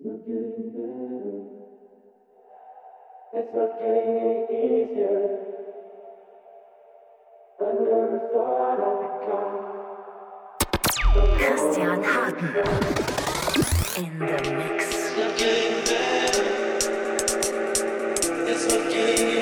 It's getting better. It's not getting easier. I never thought I'd become. Christian Harden in the mix. It's not getting better. It's not getting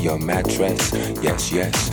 your mattress. Yes, yes,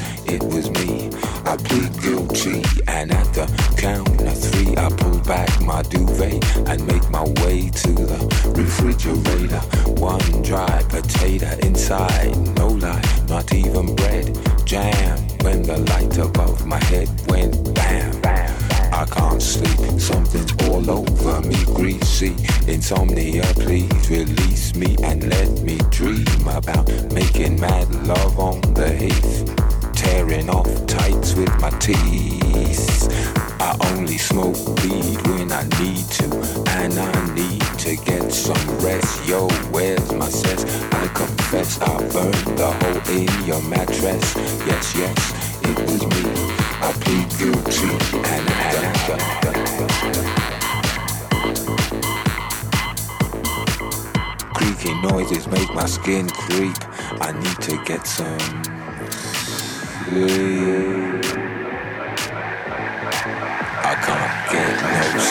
some rest. Yo, where's my sense? I confess I burned the hole in your mattress. Yes, yes, it was me. I plead guilty and had Creaky noises make my skin creep. I need to get some sleep. I can't get no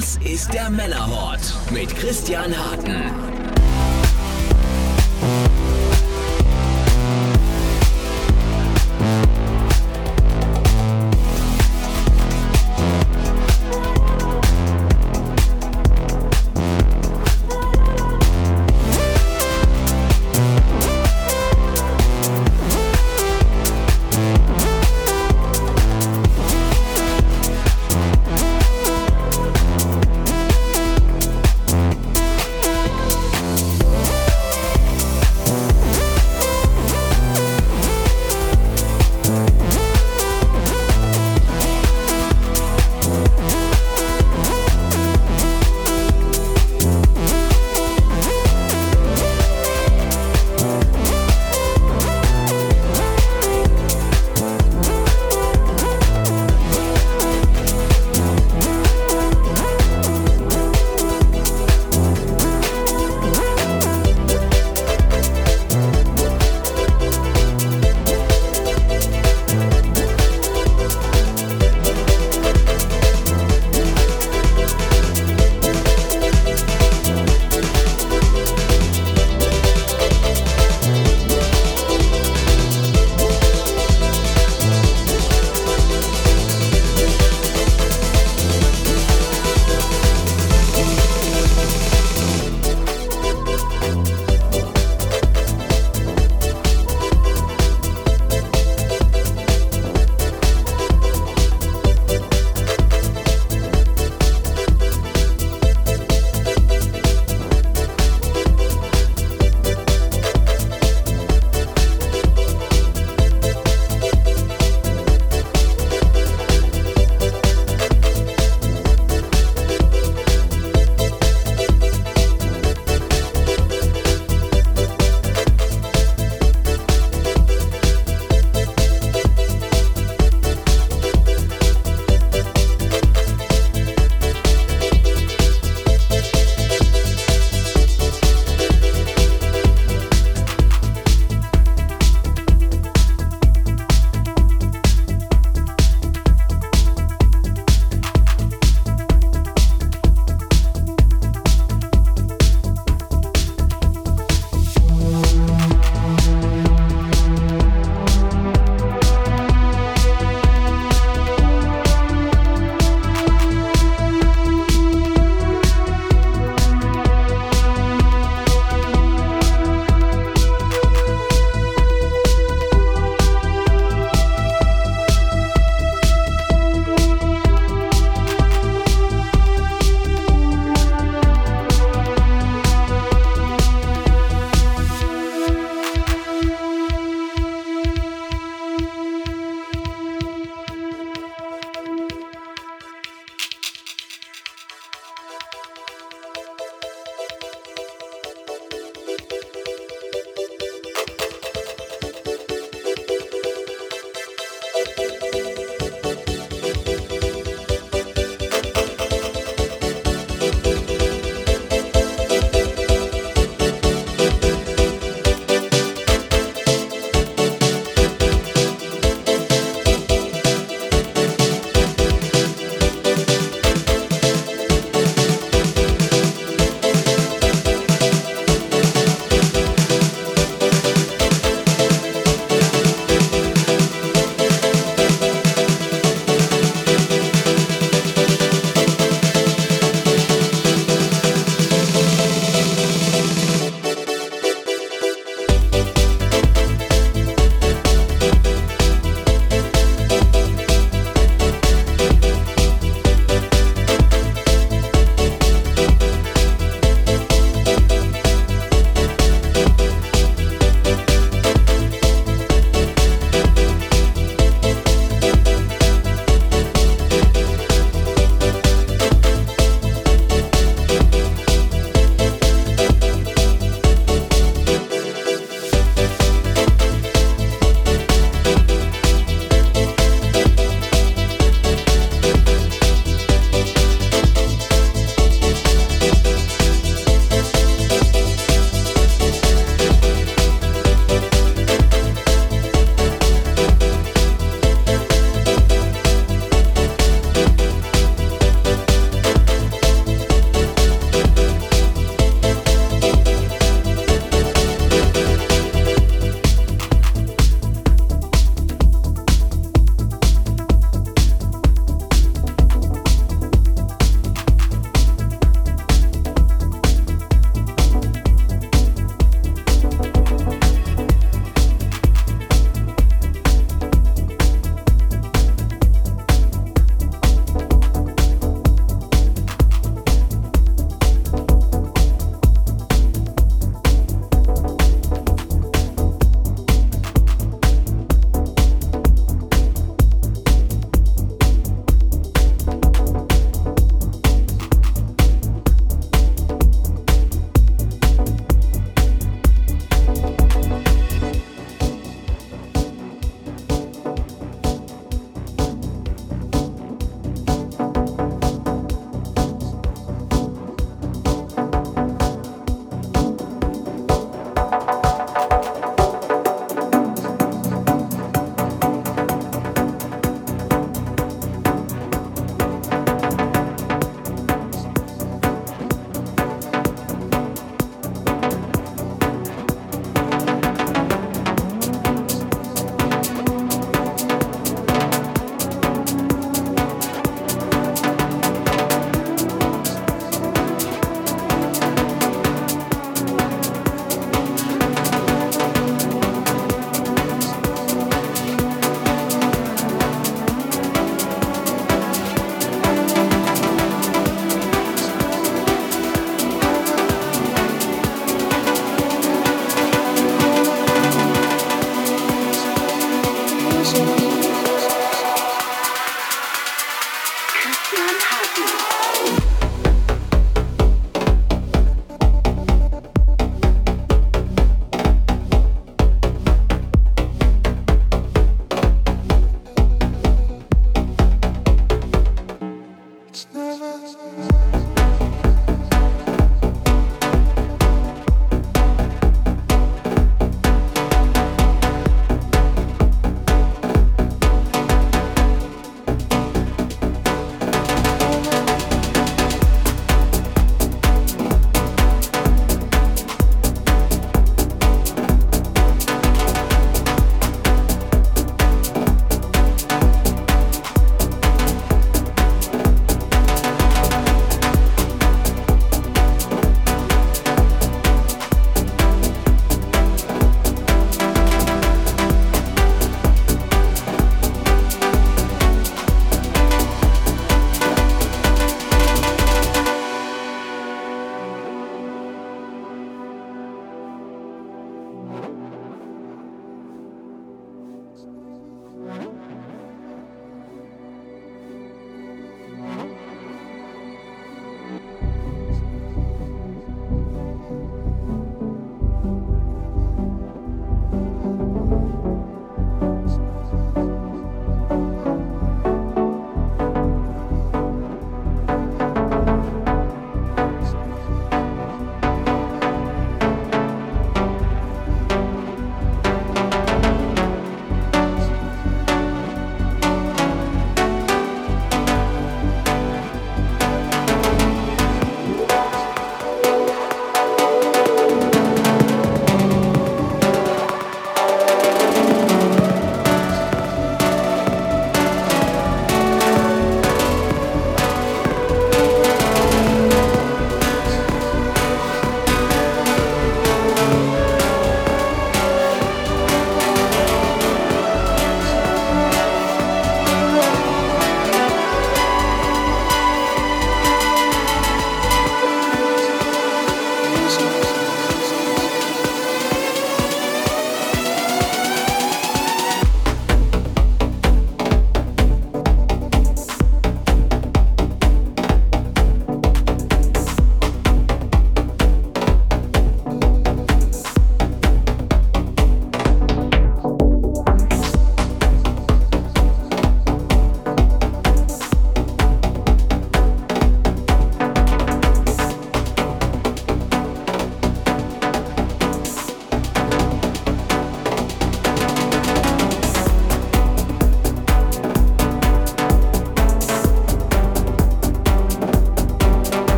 Das ist der Männerhort mit Christian Harten.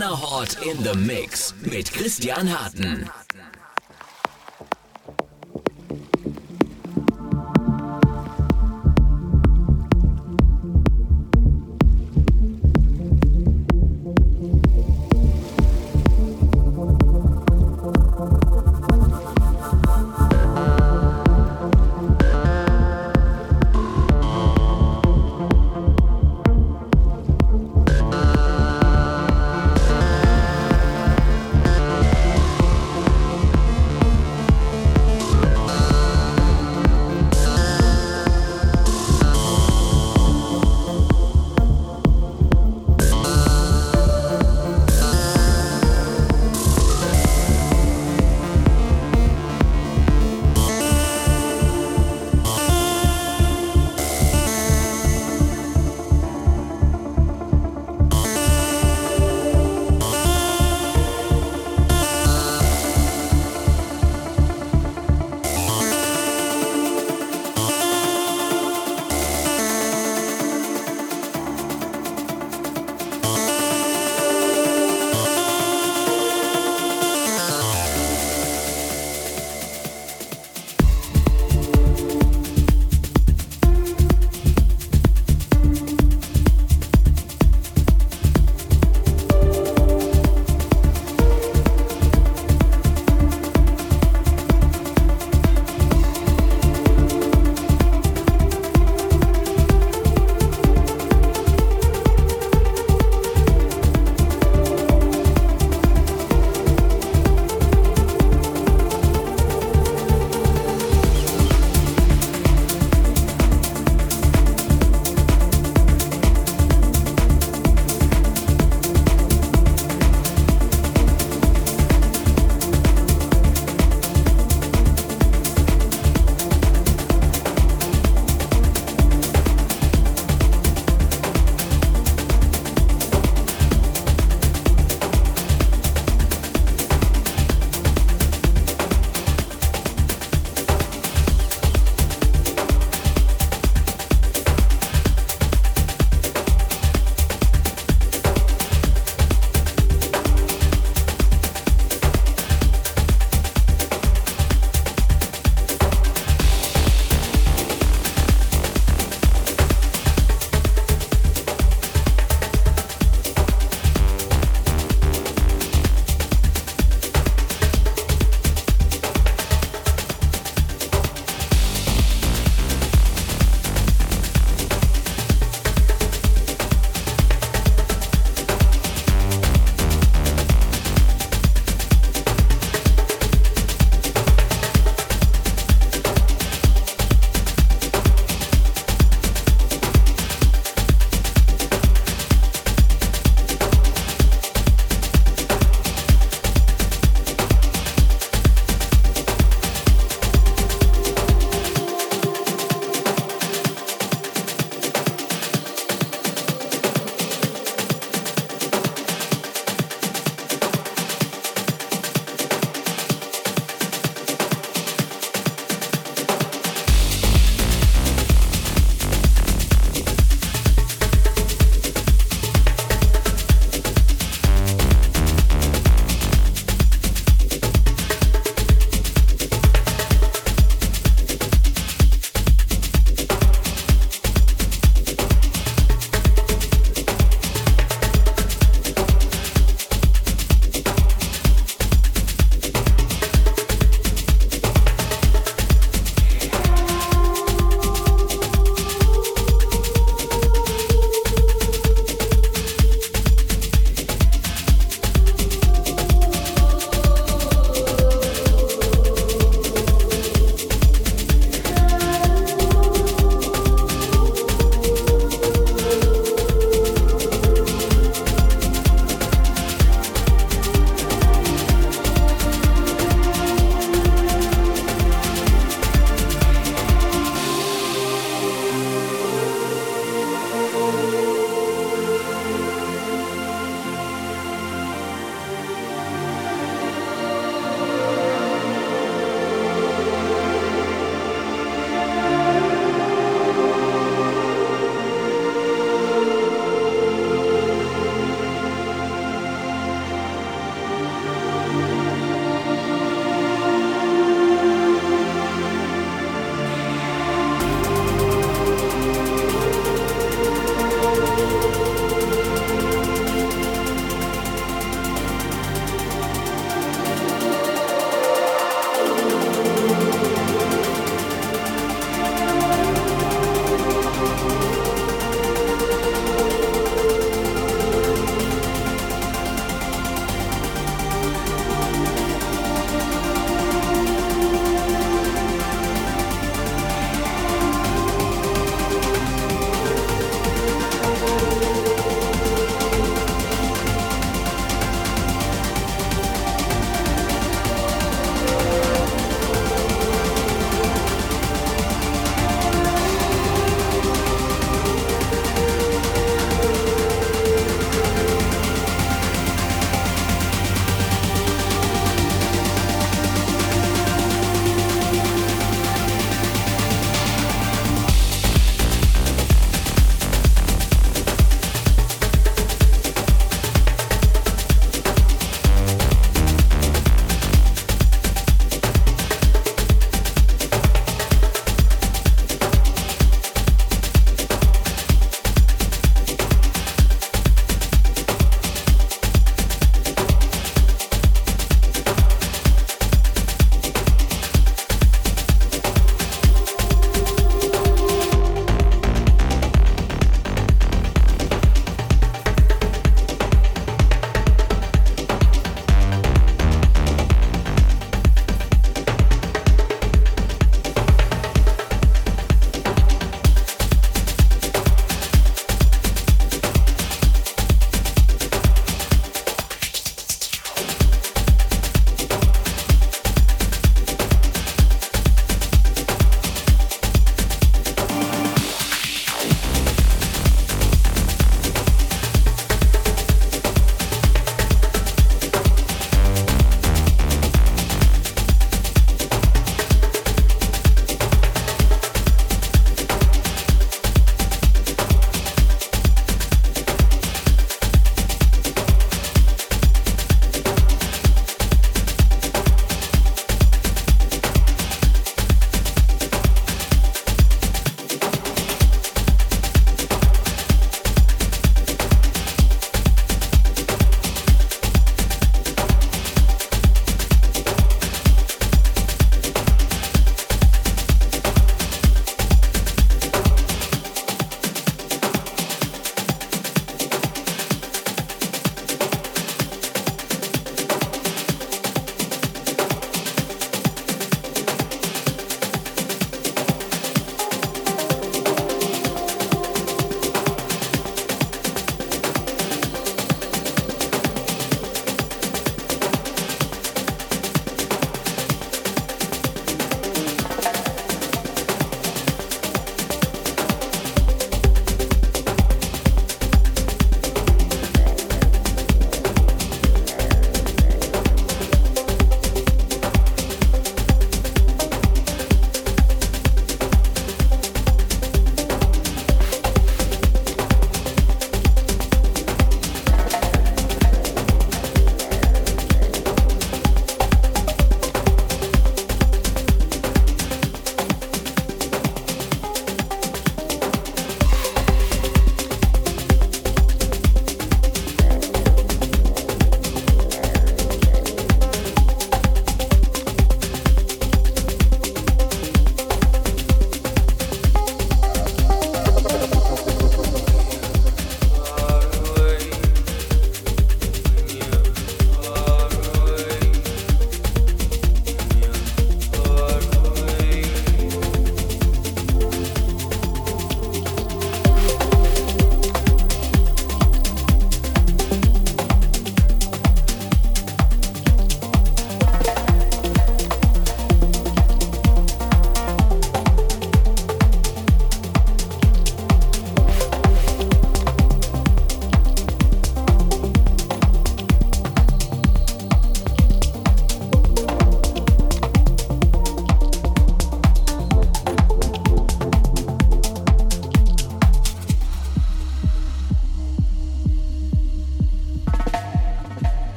Männerhort in the Mix mit Christian Harten.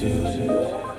Music.